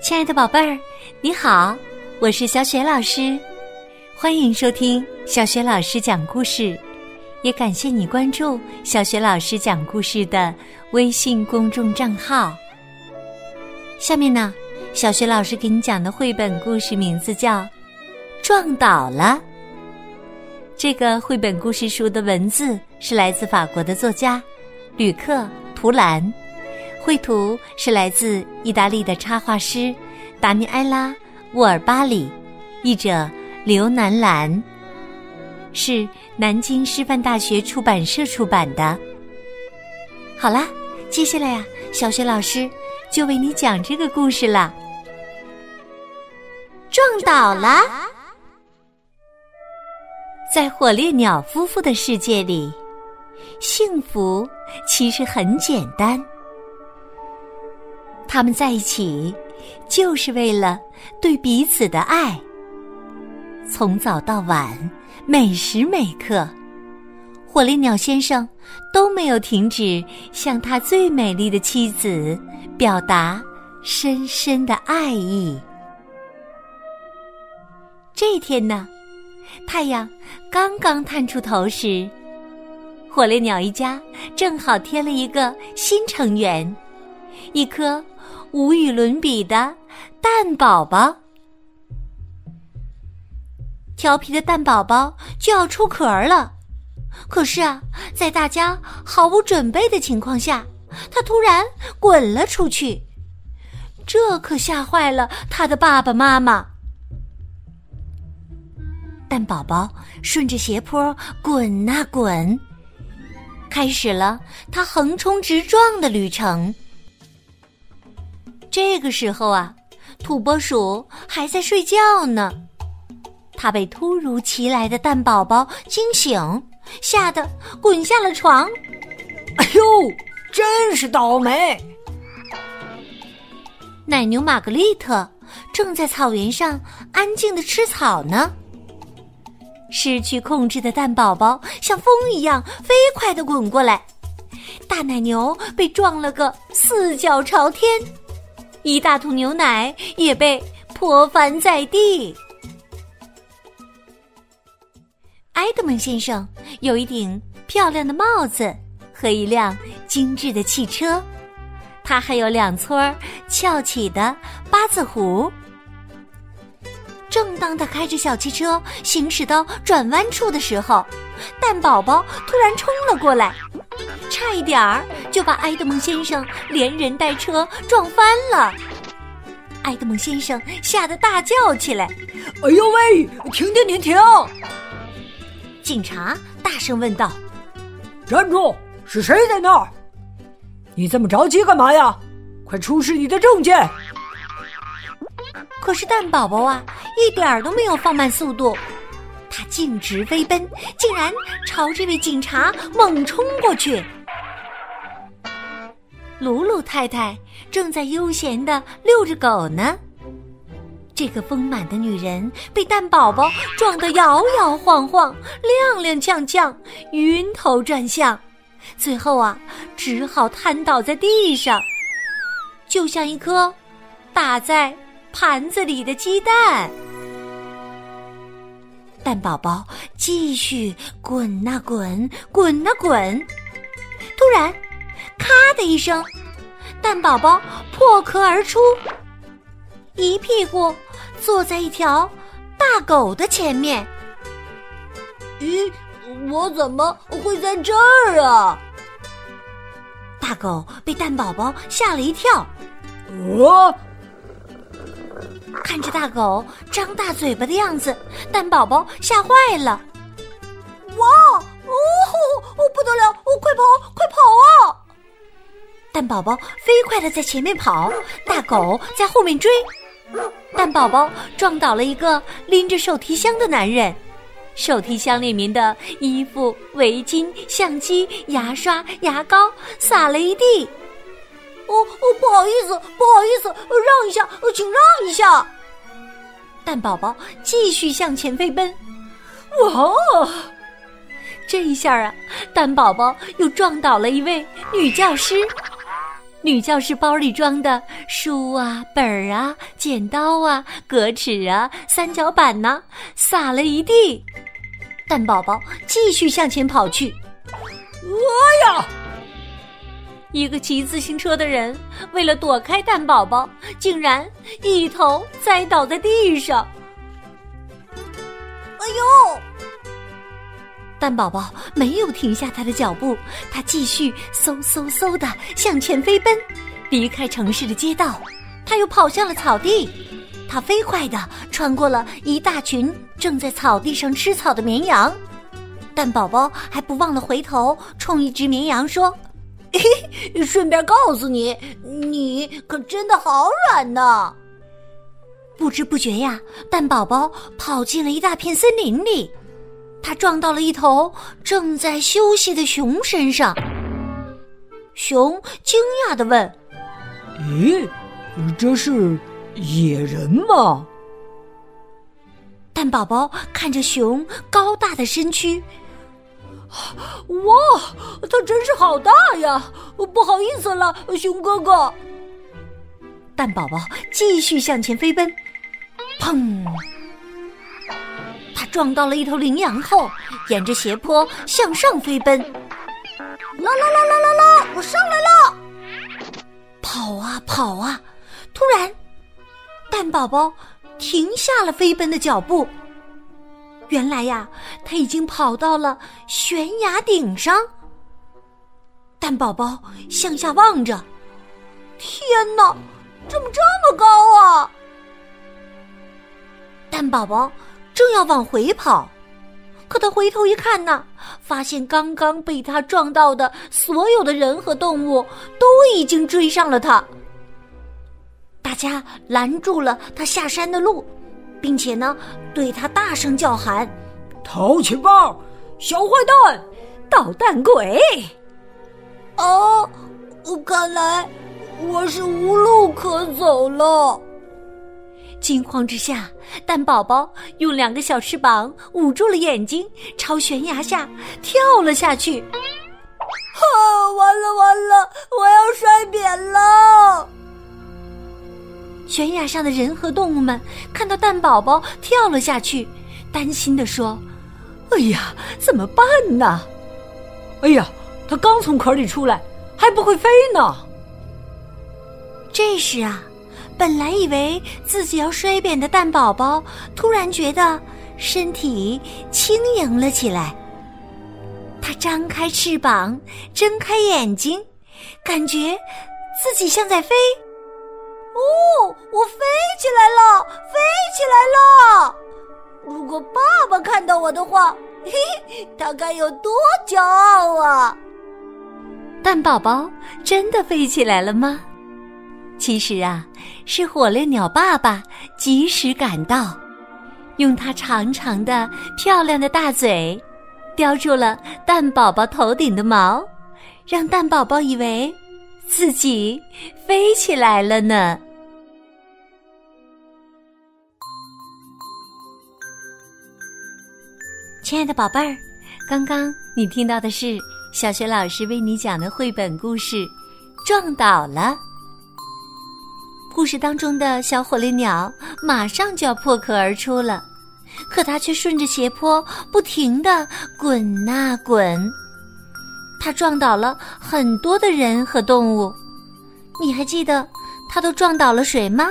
亲爱的宝贝儿，你好，我是小雪老师，欢迎收听小雪老师讲故事，也感谢你关注小雪老师讲故事的微信公众账号。下面呢，小雪老师给你讲的绘本故事名字叫《撞倒了》。这个绘本故事书的文字是来自法国的作家吕克·图兰。绘图是来自意大利的插画师达尼埃拉·沃尔巴里，译者刘南兰，是南京师范大学出版社出版的。好啦，接下来呀，小学老师就为你讲这个故事了。撞倒了，在火烈鸟夫妇的世界里，幸福其实很简单。他们在一起，就是为了对彼此的爱。从早到晚，每时每刻，火烈鸟先生都没有停止向他最美丽的妻子表达深深的爱意。这天呢，太阳刚刚探出头时，火烈鸟一家正好添了一个新成员，一颗。无与伦比的蛋宝宝，调皮的蛋宝宝就要出壳了。可是啊，在大家毫无准备的情况下，它突然滚了出去，这可吓坏了他的爸爸妈妈。蛋宝宝顺着斜坡滚啊滚，开始了它横冲直撞的旅程。这个时候啊，土拨鼠还在睡觉呢。它被突如其来的蛋宝宝惊醒，吓得滚下了床。哎呦，真是倒霉！奶牛玛格丽特正在草原上安静的吃草呢。失去控制的蛋宝宝像风一样飞快的滚过来，大奶牛被撞了个四脚朝天。一大桶牛奶也被泼翻在地。埃德蒙先生有一顶漂亮的帽子和一辆精致的汽车，他还有两撮翘起的八字胡。正当他开着小汽车行驶到转弯处的时候，蛋宝宝突然冲了过来。差一点儿就把埃德蒙先生连人带车撞翻了，埃德蒙先生吓得大叫起来：“哎呦喂，停停停停！”警察大声问道：“站住！是谁在那儿？你这么着急干嘛呀？快出示你的证件！”可是蛋宝宝啊，一点儿都没有放慢速度。他径直飞奔，竟然朝这位警察猛冲过去。鲁鲁太太正在悠闲的遛着狗呢。这个丰满的女人被蛋宝宝撞得摇摇晃晃、踉踉跄跄、晕头转向，最后啊，只好瘫倒在地上，就像一颗打在盘子里的鸡蛋。蛋宝宝继续滚啊滚，滚啊滚，突然，咔的一声，蛋宝宝破壳而出，一屁股坐在一条大狗的前面。咦，我怎么会在这儿啊？大狗被蛋宝宝吓了一跳。我。看着大狗张大嘴巴的样子，蛋宝宝吓坏了。哇哦哦，不得了！哦，快跑，快跑啊！蛋宝宝飞快的在前面跑，大狗在后面追。蛋宝宝撞倒了一个拎着手提箱的男人，手提箱里面的衣服、围巾、相机、牙刷、牙膏洒了一地。哦哦，不好意思，不好意思，让一下，请让一下。蛋宝宝继续向前飞奔，哇！这一下啊，蛋宝宝又撞倒了一位女教师。女教师包里装的书啊、本儿啊、剪刀啊、格尺啊、三角板呢，撒了一地。蛋宝宝继续向前跑去。哎呀！一个骑自行车的人为了躲开蛋宝宝，竟然一头栽倒在地上。哎呦！蛋宝宝没有停下他的脚步，他继续嗖嗖嗖的向前飞奔，离开城市的街道，他又跑向了草地。他飞快的穿过了一大群正在草地上吃草的绵羊。蛋宝宝还不忘了回头冲一只绵羊说：“，顺便告诉你，你可真的好软呢。”不知不觉呀，蛋宝宝跑进了一大片森林里。他撞到了一头正在休息的熊身上，熊惊讶的问：“咦，这是野人吗？”蛋宝宝看着熊高大的身躯，哇，它真是好大呀！不好意思了，熊哥哥。蛋宝宝继续向前飞奔，砰！它撞到了一头羚羊后，沿着斜坡向上飞奔。啦啦啦啦啦啦！我上来了！跑啊跑啊！突然，蛋宝宝停下了飞奔的脚步。原来呀，他已经跑到了悬崖顶上。蛋宝宝向下望着，天哪，怎么这么高啊！蛋宝宝。正要往回跑，可他回头一看呢，发现刚刚被他撞到的所有的人和动物都已经追上了他。大家拦住了他下山的路，并且呢，对他大声叫喊：“淘气包，小坏蛋，捣蛋鬼！”哦，看来我是无路可走了。惊慌之下，蛋宝宝用两个小翅膀捂住了眼睛，朝悬崖下跳了下去。啊！完了完了，我要摔扁了！悬崖上的人和动物们看到蛋宝宝跳了下去，担心的说：“哎呀，怎么办呢？哎呀，它刚从壳里出来，还不会飞呢。”这时啊。本来以为自己要摔扁的蛋宝宝，突然觉得身体轻盈了起来。它张开翅膀，睁开眼睛，感觉自己像在飞。哦，我飞起来了，飞起来了！如果爸爸看到我的话，嘿嘿，他该有多骄傲啊！蛋宝宝真的飞起来了吗？其实啊，是火烈鸟爸爸及时赶到，用它长长的、漂亮的大嘴，叼住了蛋宝宝头顶的毛，让蛋宝宝以为自己飞起来了呢。亲爱的宝贝儿，刚刚你听到的是小学老师为你讲的绘本故事《撞倒了》。故事当中的小火烈鸟马上就要破壳而出了，可它却顺着斜坡不停的滚呐滚，它撞倒了很多的人和动物。你还记得它都撞倒了谁吗？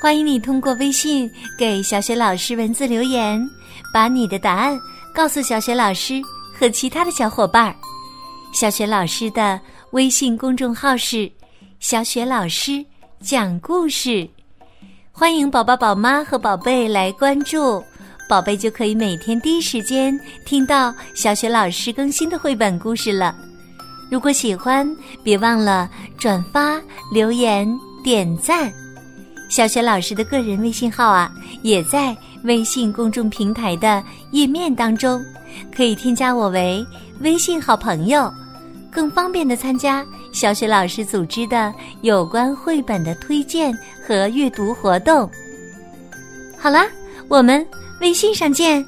欢迎你通过微信给小雪老师文字留言，把你的答案告诉小雪老师和其他的小伙伴儿。小雪老师的微信公众号是小雪老师。讲故事，欢迎宝宝、宝妈和宝贝来关注，宝贝就可以每天第一时间听到小雪老师更新的绘本故事了。如果喜欢，别忘了转发、留言、点赞。小雪老师的个人微信号啊，也在微信公众平台的页面当中，可以添加我为微信好朋友，更方便的参加。小雪老师组织的有关绘本的推荐和阅读活动。好啦，我们微信上见。